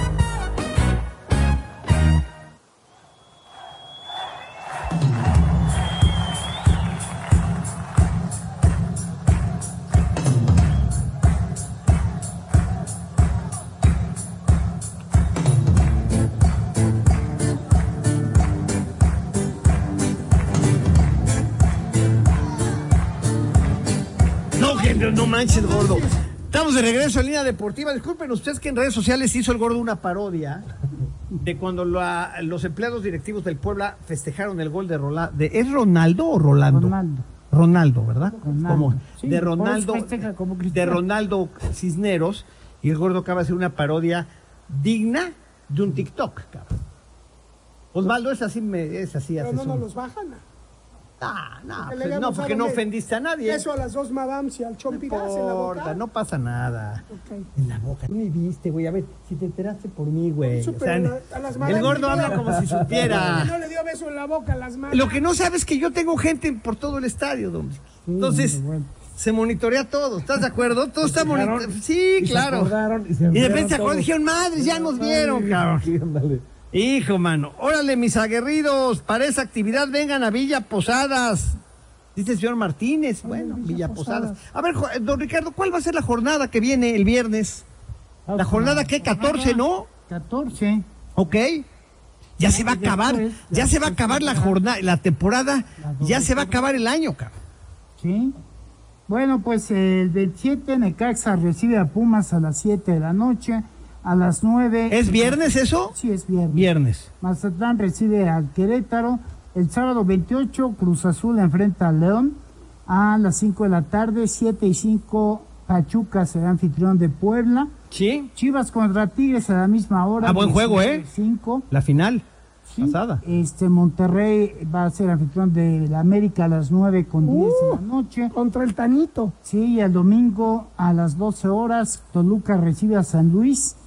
Estamos de regreso en línea deportiva. Disculpen ustedes que en redes sociales hizo el gordo una parodia de cuando la- los empleados directivos del Puebla festejaron el gol de Rolando. ¿Es Ronaldo o Rolando? Ronaldo. Ronaldo, ¿verdad? Ronaldo. Como Sí, de Ronaldo, como de. Ronaldo Cisneros y el gordo acaba de hacer una parodia digna de un TikTok, cabrón. Osvaldo es así, me- es así, Pero no nos los bajan. Ah, pues, no, porque no ofendiste a nadie. Eso a las dos madams y al no chompiras en la boca. no pasa nada. En la boca. Tú ni viste, güey. A ver, si te enteraste por mí, güey. O sea, a las madams el gordo habla como si supiera. No le dio beso en la boca a las manos. Lo que no sabes es que yo tengo gente por todo el estadio, don. Entonces, bueno. se monitorea todo. ¿Estás de acuerdo? Todo está monitoreado. Sí, y claro. y se Y de repente se acordaron y dijeron, madres, ya nos vieron, cabrón. Hijo, mano. Órale, mis aguerridos. Para esa actividad vengan a Villa Posadas. Dice el señor Martínez. Bueno, Villa Villa Posadas. Posadas. A ver, jo- don Ricardo, ¿cuál va a ser la jornada que viene el viernes? La jornada que 14, ¿no? 14. Ok. Ya se va a acabar, después, ya ya se va a acabar la jornada, la temporada, ya se va a acabar el año, cabrón. Sí. Bueno, pues el 27 Necaxa recibe a Pumas a las 7 de la noche. A las 9. ¿Es viernes eso? Sí, es viernes. Viernes. Mazatlán recibe al Querétaro. El sábado 28 Cruz Azul enfrenta al León. A las 5 de la tarde, 7 y 5 Pachuca será anfitrión de Puebla. Sí. Chivas contra Tigres a la misma hora. Ah, buen juego, ¿eh? 5. La final. Sí. Pasada. Este Monterrey va a ser anfitrión de la América a las 9 con 10 de la noche. Contra el Tanito. Sí, y el domingo a las 12 horas Toluca recibe a San Luis.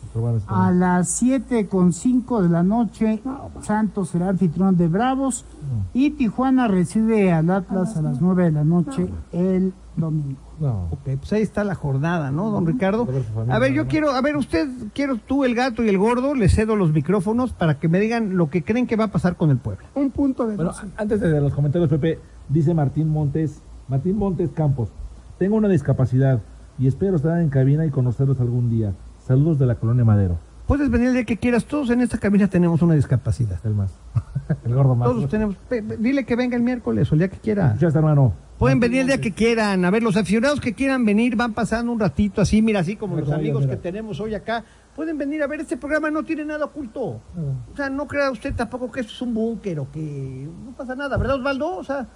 A las 7 con 5 de la noche Santos será anfitrión de Bravos. Y Tijuana recibe al Atlas a las 9 de la noche el domingo. No. Ok, pues ahí está la jornada, ¿no, don Ricardo? A ver, yo quiero, a ver, usted, quiero tú, el gato y el gordo, les cedo los micrófonos para que me digan lo que creen que va a pasar con el Puebla. Un punto de Bueno, 12. antes de los comentarios, Pepe, dice Martín Montes, Martín Montes Campos, tengo una discapacidad y espero estar en cabina y conocerlos algún día. Saludos de la colonia Madero. Puedes venir el día que quieras, todos en esta cabina tenemos una discapacidad. El más. el gordo más. Todos tenemos, dile que venga el miércoles o el día que quiera. Escuchaste, hermano. Pueden venir el día que quieran. A ver, los aficionados que quieran venir van pasando un ratito así, mira, así como los amigos que tenemos hoy acá. Pueden venir a ver, este programa no tiene nada oculto. O sea, no crea usted tampoco que esto es un búnker o que no pasa nada, ¿verdad, Osvaldo? O sea,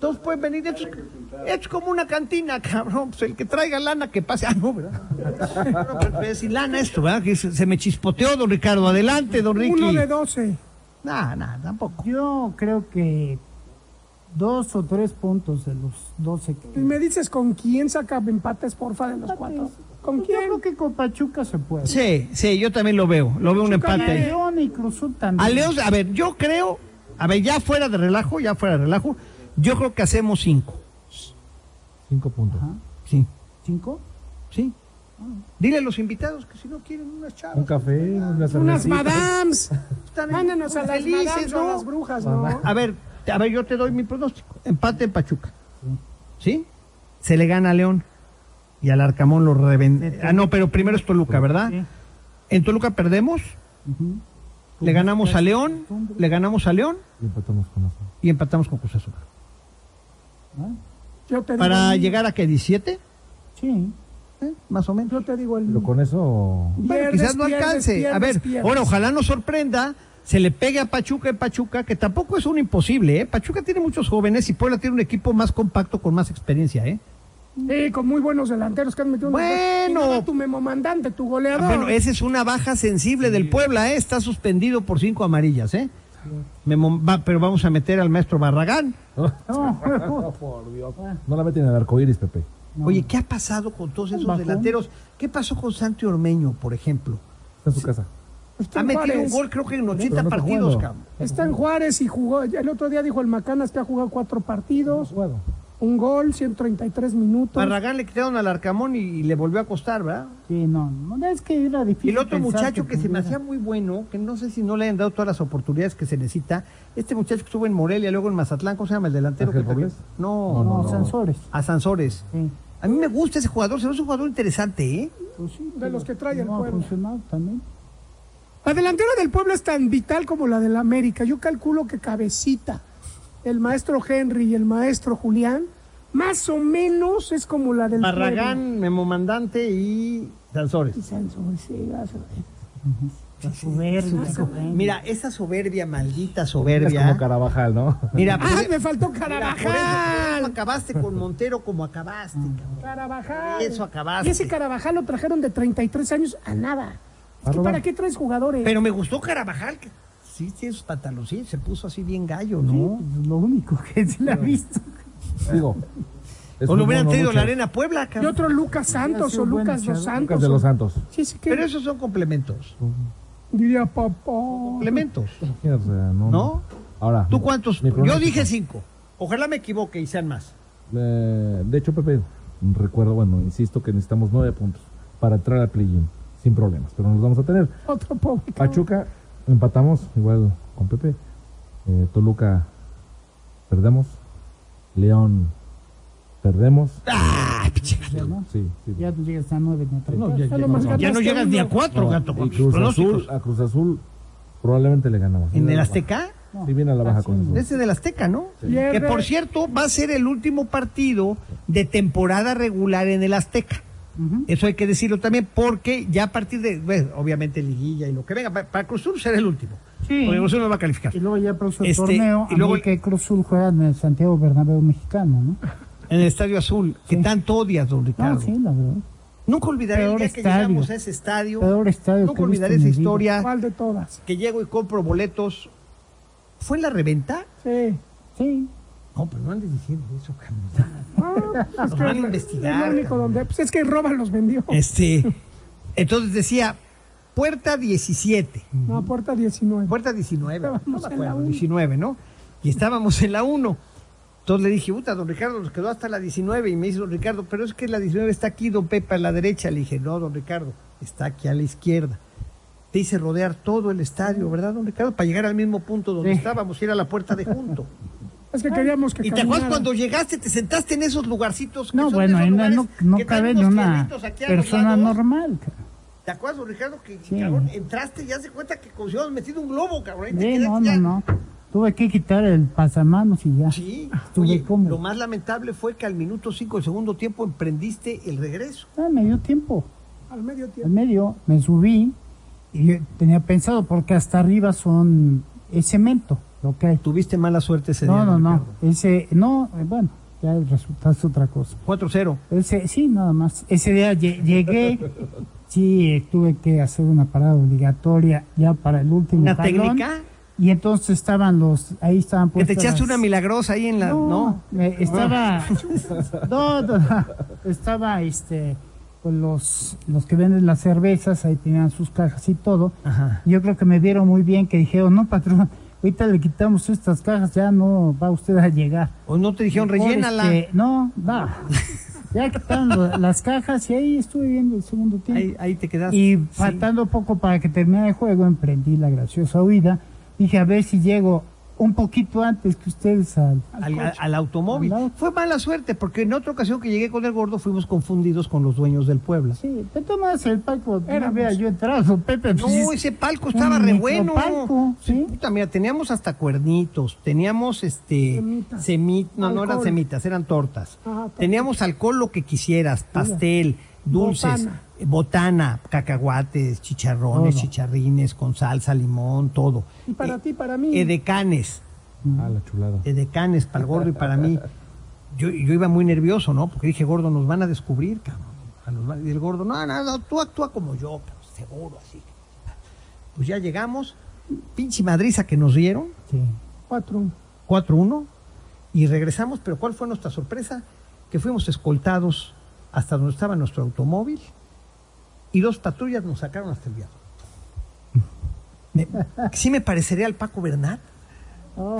todos pueden venir. Esto es, como una cantina, cabrón. Pues el que traiga lana que pase. Ah, no, ¿verdad? No, pero es sin lana esto, ¿verdad? Que se, se me chispoteó, don Ricardo. Adelante, don Ricky. Uno de 12. Nah, nah, tampoco. Yo creo que dos o tres puntos de los 12 que Y me dices con quién saca empates, porfa, de los cuatro. ¿Con Yo quién? creo que con Pachuca se puede. Sí, sí, yo también lo veo. Lo veo un empate. León y Cruzul también. A León, a ver, yo creo, a ver, ya fuera de relajo, ya fuera de relajo, yo creo que hacemos cinco. Cinco puntos. Ajá. Sí, ¿Cinco? sí. Dile a los invitados que si no quieren unas chavas. Un café, una Unas cervecita. madams. están Mándenos a las felices, o a ¿no? las brujas, ¿no? A ver, a ver, yo te doy mi pronóstico. Empate en Pachuca. ¿Sí? Se le gana a León y al Arcamón lo revende. Ah, no, pero primero es Toluca, ¿verdad? Sí. En Toluca perdemos, le ganamos a León, le ganamos a León Y empatamos con eso. y empatamos con Cruz Azul. Yo te digo Para llegar a que 17, Sí. ¿eh? más o menos. Yo te digo el. Pero con eso. Bueno, Pierdes, quizás no pierdes, alcance. a ver, pierdes. ahora ojalá nos sorprenda, se le pegue a Pachuca en Pachuca, que tampoco es un imposible, ¿eh? Pachuca tiene muchos jóvenes y Puebla tiene un equipo más compacto con más experiencia, ¿eh? Sí, con muy buenos delanteros que han metido Bueno. no tu memo mandante, tu goleador. Bueno, esa es una baja sensible del Puebla, ¿eh? Está suspendido por cinco amarillas, ¿eh? Va- pero vamos a meter al maestro Barragán. No, por Dios. No la meten en el arcoíris, Pepe. no. Oye, ¿qué ha pasado con todos esos bajón. delanteros? ¿Qué pasó con Santi Ormeño, por ejemplo? Está en su casa. Está Ha metido un gol, creo que en 80 Pero no está partidos, cabrón. Está en Juárez y jugó. El otro día dijo el Macanas que ha jugado cuatro partidos, Bueno. Un gol, 133 minutos. Barragán le quitaron al Arcamón y le volvió a costar, ¿verdad? Sí, no, no, es que era Y difícil. el otro muchacho que, se me hacía muy bueno, que no sé si no le hayan dado todas las oportunidades que se necesita, este muchacho que estuvo en Morelia, luego en Mazatlán, ¿cómo se llama el delantero? ¿Ángel que también- Robles? No, No, no, Sansores. a Sansores. Sí. A mí me gusta ese jugador, se ve un jugador interesante, ¿eh? Pues sí, De los que trae el no ha también. La delantera del pueblo es tan vital como la del América. Yo calculo que Cabecita, el maestro Henry y el maestro Julián, más o menos es como la del Barragán, Memo Mandante y Sansores. Y Sansón, sí, vas a ver. La soberbia. soberbia. Mira, esa soberbia, maldita Es como soberbia. Carabajal, ¿no? Mira, ¡Ah, pues, me faltó mira, por eso, Carabajal! ¿cómo acabaste con Montero como acabaste, cabrón? Carabajal. Eso acabaste. Y ese Carabajal lo trajeron de 33 años a nada. Es que. ¿Para qué traes jugadores? Pero me gustó Carabajal, sí, tiene sus pantaloncillos, se puso así bien gallo, Sí, ¿no? pues, lo único que se le ha visto. Digo. es O lo hubieran tenido la. Arena Puebla, Y cabrón. otro Lucas Santos o Lucas dos luchador. Santos. Lucas de los o- Santos. Sí, sí, que Pero esos son complementos. diría papá. Complementos. No, ¿No? Ahora. ¿Tú cuántos? Yo dije cinco. Ojalá me equivoque y sean más. Eh, de hecho, Pepe, recuerdo, bueno, insisto que necesitamos nueve puntos para entrar al play-in sin problemas, pero nos vamos a tener. Otro pobre. Pachuca, empatamos igual con Pepe. Eh, Toluca, perdemos. León, perdemos. Ah, Ya, ¿no? Sí, sí. Ya tú llegas a nueve, ¿no? No, ya, no, ya no llegas ni a cuatro, No, gato. con Cruz. Azul, a Cruz Azul probablemente le ganamos. ¿En el Azteca? Sí, viene a la baja con. Ese del Azteca, ¿no? Que por cierto va a ser el último partido de temporada regular en el Azteca. Eso hay que decirlo también porque ya a partir de, bueno, obviamente liguilla y lo que venga, pa- para Cruz Azul será el último. Sí. Porque Cruz Azul no va a calificar. Y luego ya el próximo Este, torneo, y luego- que Cruz Azul juega en el Santiago Bernabéu mexicano, ¿no? En el Estadio Azul, que tanto odias, don Ricardo. No, sí, la verdad. Nunca olvidaré el Peor día que llegamos a ese estadio. Peor estadio Nunca que olvidaré esa historia. ¿Cuál de todas? Que llego y compro boletos. ¿Fue en la reventa? Sí. Sí. No, pero no andes diciendo eso, cabrón. Ah, pues Nos que van a es investigar, lo único donde. Pues es que Roban los vendió. Este, entonces decía, puerta 17. No, puerta 19. Puerta 19. No Estábamos me en la acuerdo, uno. 19, ¿no? Y estábamos en la 1. Entonces le dije, puta, don Ricardo, nos quedó hasta la 19. Y me dice, don Ricardo, pero es que la 19 está aquí, don Pepe, a la derecha. Le dije, no, don Ricardo, está aquí a la izquierda. Te hice rodear todo el estadio, ¿verdad, don Ricardo? Para llegar al mismo punto donde Sí. estábamos, ir a la puerta de junto. Es que queríamos que ¿Y te acuerdas cuando llegaste, te sentaste en esos lugarcitos? que No, bueno, no, no, no cabe en una persona normal. cabrón. ¿Te acuerdas, don Ricardo, que Sí. cabrón, entraste y ya se cuenta que como si hubieras metido un globo, cabrón? Sí, no, no, ya. no. Tuve que quitar el pasamanos y ya. Sí, Estuve oye, lo más lamentable fue que al minuto 5 del segundo tiempo emprendiste el regreso. Ah, me dio tiempo. Al medio Al tiempo. medio me subí y yo tenía pensado porque hasta arriba son es cemento lo que hay. Tuviste mala suerte ese No, día. no, no. Ricardo. Ese, no, eh, bueno, ya el resultado es otra cosa. 4-0. Ese, sí, nada más. Ese día lle- llegué, sí, tuve que hacer una parada obligatoria ya para el último ¿Una técnica? Y entonces estaban los, ahí estaban Que puestas te echaste las- una milagrosa ahí en la... no, estaba, no, no, estaba este, con los, los que venden las cervezas, ahí tenían sus cajas y todo. Ajá. Yo creo que me vieron muy bien, que dijeron, no, patrón, ahorita le quitamos estas cajas, ya no va usted a llegar. O no te dijeron, Mejor, rellénala. este, no, va. Ya quitaron las cajas y ahí estuve viendo el segundo tiempo. Ahí, ahí te quedaste. Y Sí. faltando poco para que termine el juego, emprendí la graciosa huida. Dije, a ver si llego un poquito antes que ustedes al... al, al- al automóvil. Fue mala suerte, porque en otra ocasión que llegué con el gordo fuimos confundidos con los dueños del Puebla. Sí, te tomas el palco, no Éramos. vea yo entrado, Pepe. pues, No, es- ese palco estaba re bueno. micropalco, ¿sí? Puta, mira, teníamos hasta cuernitos, teníamos este Semitas. semit, no, no eran semitas, eran tortas. Ajá, tortas. teníamos alcohol lo que quisieras, pastel, dulces, Botana. botana, cacahuates, chicharrones, Todo. chicharrines con salsa, limón, todo. Y para Eh, ti, para mí. Edecanes, Ah, la chulada. edecanes para el gordo y para mí. Yo, yo iba muy nervioso, ¿no? Porque dije, gordo, nos van a descubrir, cabrón. Y el gordo, no, no, no, tú actúa como yo, cabrón, seguro, así. Pues ya llegamos, pinche madriza que nos dieron, Sí. Cuatro. 4-1, y regresamos, pero ¿cuál fue nuestra sorpresa? Que fuimos escoltados hasta donde estaba nuestro automóvil y dos patrullas nos sacaron hasta el viaducto. Me- sí me parecería al Paco Bernat. Oh.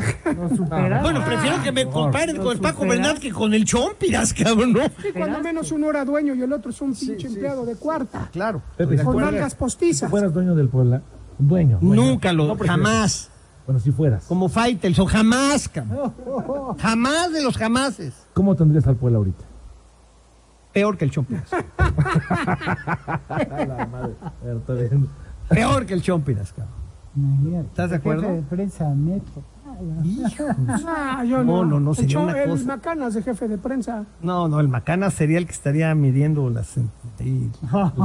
Bueno, prefiero que me comparen Lo con el Paco superaron. Bernat que con el Chompiras, cabrón, ¿no? Sí, cuando menos uno era dueño y el otro es un pinche empleado de cuarta. Claro. Pepe, si Con mangas Si postizas. fueras dueño del Puebla, dueño. dueño. Nunca lo, No jamás. Bueno, si fueras. Como Faitelson, jamás, cabrón. Jamás de los jamases. ¿Cómo tendrías al Puebla ahorita? Peor que el Chompiras. La madre. Peor que el Chompiras, cabrón. Imagínate, ¿Estás de el jefe acuerdo? de prensa metro. Ah, yo No, no. no, no, El sería una el. Macanas de jefe de prensa. No, no, el Macana sería el que estaría midiendo las... Tú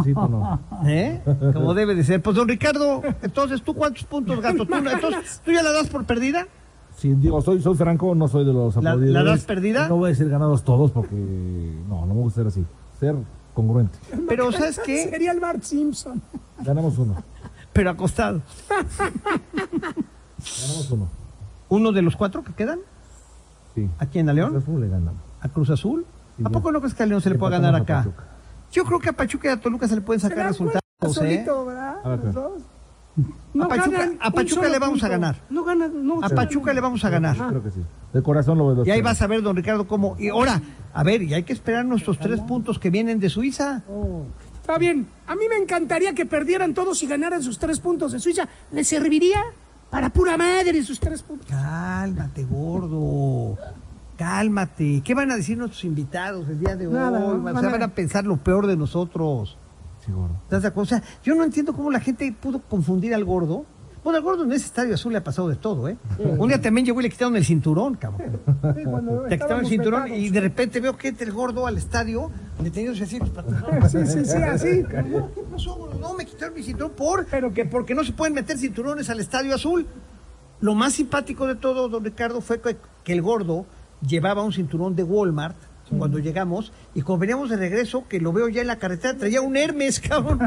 sí, no. ¿Eh? Como debe de ser. Pues, don Ricardo, entonces, ¿tú cuántos puntos gasto? ¿Tú, entonces, ¿tú ya la das por perdida? Si digo, soy, soy franco, no soy de los ¿La- aplaudidores. la das perdida? No voy a decir ganados todos porque no, no me gusta ser así. Ser congruente. Pero, ¿sabes qué? Sería el Bart Simpson. Ganamos uno. Pero acostado. Ganamos uno. ¿Uno de los cuatro que quedan? Sí. ¿A quién? ¿A León? Cruz Azul le ganamos. ¿A Cruz Azul? Sí, ¿A ya. poco no crees que a León se le Empatamos ganar acá? Yo creo que a Pachuca y a Toluca se le pueden sacar resultados, ¿eh? solito, ¿verdad? A ver, Los pero- A Pachuca- a le vamos a ganar. No ganan, no. A Pachuca le vamos a ganar. Creo que sí. De corazón lo veo. Y ahí vas a ver, don Ricardo, cómo. Y ahora, a ver, y hay que esperar nuestros tres puntos que vienen de Suiza. Está bien. A mí me encantaría que perdieran todos y ganaran sus tres puntos de Suiza. ¿Les serviría? Para pura madre sus tres puntos. Cálmate, gordo. Cálmate. ¿Qué van a decir nuestros invitados el día de hoy? Nada, o sea, van a pensar lo peor de nosotros. Sí, gordo. ¿Estás de acuerdo? O sea, yo no entiendo cómo la gente pudo confundir al gordo. Bueno, al gordo en ese estadio azul le ha pasado de todo, ¿eh? Un día también llegó y le quitaron el cinturón, cabrón. Sí, cuando Le quitaron el cinturón y de repente veo que entra el gordo al estadio, deteniéndose así. pues, Sí, sí, sí, así. ¿Qué pasó, gordo? No, me quitaron mi cinturón por... Pero que porque no se pueden meter cinturones al estadio azul. Lo más simpático de todo, don Ricardo, fue que el gordo llevaba un cinturón de Walmart cuando llegamos y cuando veníamos de regreso, que lo veo ya en la carretera, traía un Hermes, cabrón.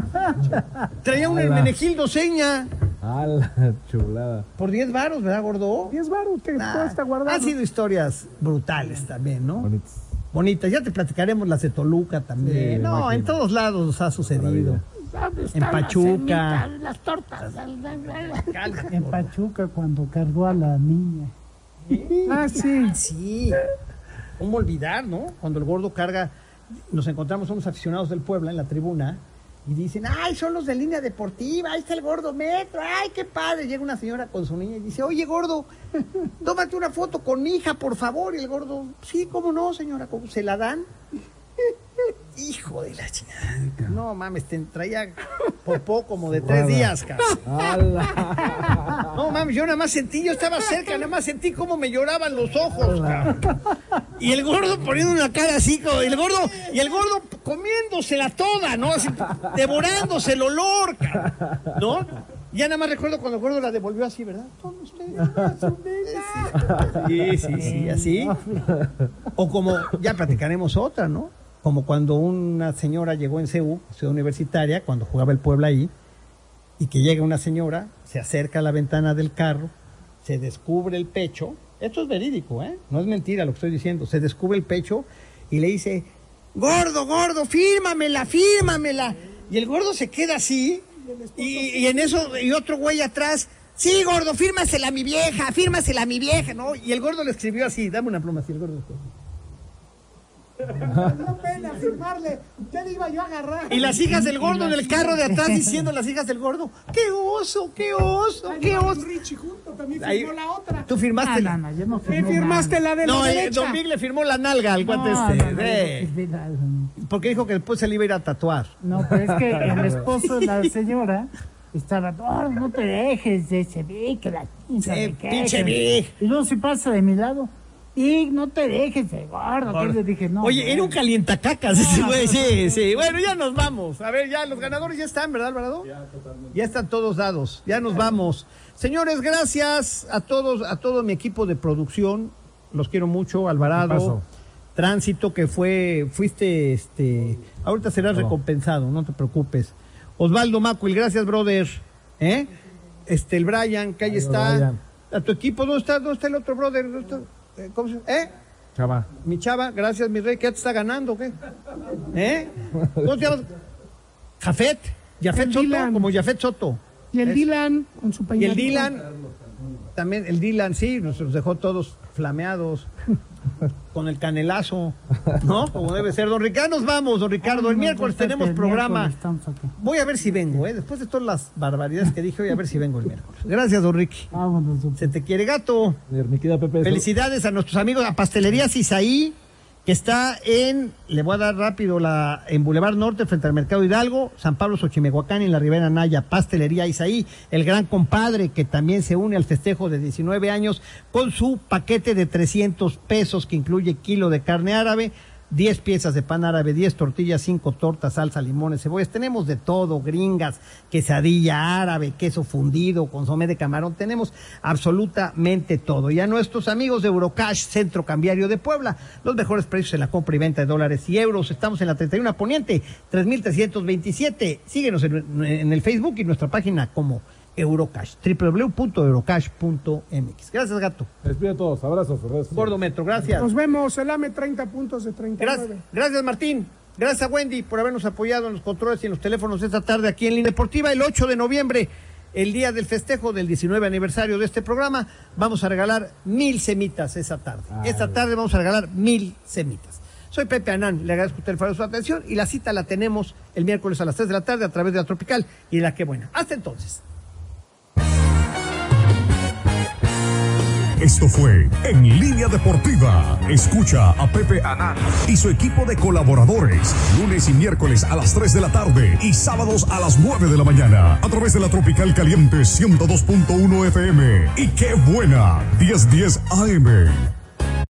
traía un. Hermenegildo Seña. A la chulada. Por 10 varos, ¿verdad, gordo? 10 baros te Nah, cuesta guardar. Han sido historias brutales también, ¿no? Bonitos. Bonitas. Ya te platicaremos las de Toluca también. Sí, no, imagino. en todos lados nos ha sucedido. En Pachuca. Las tortas. Cálmate, En. Pachuca cuando cargó a la niña. Ah, sí. Sí. ¿Cómo olvidar, no? Cuando el gordo carga, nos encontramos unos aficionados del Puebla en la tribuna y dicen, ay, son los de línea deportiva, ahí está el gordo metro, ay, qué padre. Llega una señora con su niña y dice, oye, gordo, tómate una foto con mi hija, por favor. Y el gordo, sí, cómo no, señora, ¿cómo se la dan? Hijo de la chingada. No mames, te traía popó como de tres días, cabrón. No mames, yo nada más sentí, yo estaba cerca, nada más sentí cómo me lloraban los ojos, cabrón. Y el gordo poniendo una cara así, el gordo, y el gordo comiéndosela toda, ¿no? Así, devorándose el olor, cabrón, ¿no? Ya nada más recuerdo cuando el gordo la devolvió así, ¿verdad? Toma usted. Sí, sí, sí, así. O como, ya platicaremos otra, ¿no? Como cuando una señora llegó en CEU, ciudad universitaria, cuando jugaba el Puebla ahí, y que llega una señora, se acerca a la ventana del carro, se descubre el pecho, esto es verídico, ¿eh? No es mentira lo que estoy diciendo, se descubre el pecho y le dice, gordo, gordo, fírmamela, fírmamela. Y el gordo se queda así, y, y en eso, y otro güey atrás, sí, gordo, fírmasela a mi vieja, fírmasela a mi vieja, ¿no? Y el gordo le escribió así, dame una pluma así, el gordo. No pena firmarle. Ya le iba yo a agarrar. Y las hijas del gordo en el carro de atrás diciendo las hijas del gordo, qué oso, qué oso, qué oso. Richie junto también Ahí- firmó la otra. Tú firmaste Ah, la... no, no, yo no Me firmé firmaste nada. la de No, la eh, derecha. Don Big le firmó la nalga al guante No, este. no, no, eh, no porque dijo que después se le iba a ir a tatuar. No, pero es que el esposo de la señora estaba, no, no te dejes de ese Vic, que la Sí, pinche que-". Vic. Y luego si pasa de mi lado, y no te dejes que le dije, no. Oye, era un calientacacas ese güey, sí, sí. Bueno, ya nos vamos. A ver, ya los ganadores ya están, ¿verdad, Alvarado? Ya, totalmente. Ya están todos dados. Ya nos vamos. Señores, gracias a todos, a todo mi equipo de producción. Los quiero mucho, ¿Qué Alvarado. Tránsito que fue, fuiste, este, ahorita serás No. recompensado, no te preocupes. Osvaldo Macuil, gracias, brother. ¿Eh? Este, el Brian, que ahí Adiós, está. Brian. A tu equipo, ¿dónde está? ¿Dónde está el otro brother? ¿Dónde está? Eh, ¿Cómo se ¿Eh? Chava. Mi chava, gracias, mi rey, ya te está ganando, ¿o ¿qué? ¿Eh? ¿Cómo te llamas? Jafet, Jafet Soto, Dylan. como Jafet Soto. Y el Es- Dylan con su Y el Dylan, también el Dylan, sí, nos dejó todos flameados, con el canelazo, ¿no? Como debe ser. Don Ricardo, nos vamos, don Ricardo. El miércoles pues, tenemos el programa. Voy a ver si vengo, ¿eh? Después de todas las barbaridades que dije, voy a ver si vengo el miércoles. Gracias, don Ricky. Se te quiere gato. Felicidades a nuestros amigos a Pastelería Cisaí, que está en, le voy a dar rápido, la en Boulevard Norte, frente al Mercado Hidalgo, San Pablo Xochimehuacán, en la Ribera Naya, Pastelería Isaí, el gran compadre que también se une al festejo de 19 años con su paquete de 300 pesos que incluye kilo de carne árabe, 10 piezas de pan árabe, 10 tortillas, 5 tortas, salsa, limones, cebollas. Tenemos de todo, gringas, quesadilla árabe, queso fundido, consomé de camarón. Tenemos absolutamente todo. Y a nuestros amigos de Eurocash, Centro Cambiario de Puebla, los mejores precios en la compra y venta de dólares y euros. Estamos en la 31 Poniente, 3327. Síguenos en, en el Facebook y nuestra página como Eurocash, www.eurocash.mx. Gracias, gato. Les a todos. Abrazos. Gordo Metro, gracias. Nos vemos, el AME 30 puntos de 39. Gracias, gracias Martín. Gracias a Wendy por habernos apoyado en los controles y en los teléfonos esta tarde aquí en Línea Deportiva. El 8 de noviembre, el día del festejo del 19 aniversario de este programa, vamos a regalar mil semitas esa tarde. esta tarde vamos a regalar mil semitas. Soy Pepe Anán, le agradezco a usted por su atención y la cita la tenemos el miércoles a las 3 de la tarde a través de la Tropical y de la Que Buena. Hasta entonces. Esto fue En Línea Deportiva. Escucha a Pepe Anán y su equipo de colaboradores lunes y miércoles a las 3 de la tarde y sábados a las 9 de la mañana a través de la Tropical Caliente 102.1 FM. Y qué buena 1010 AM.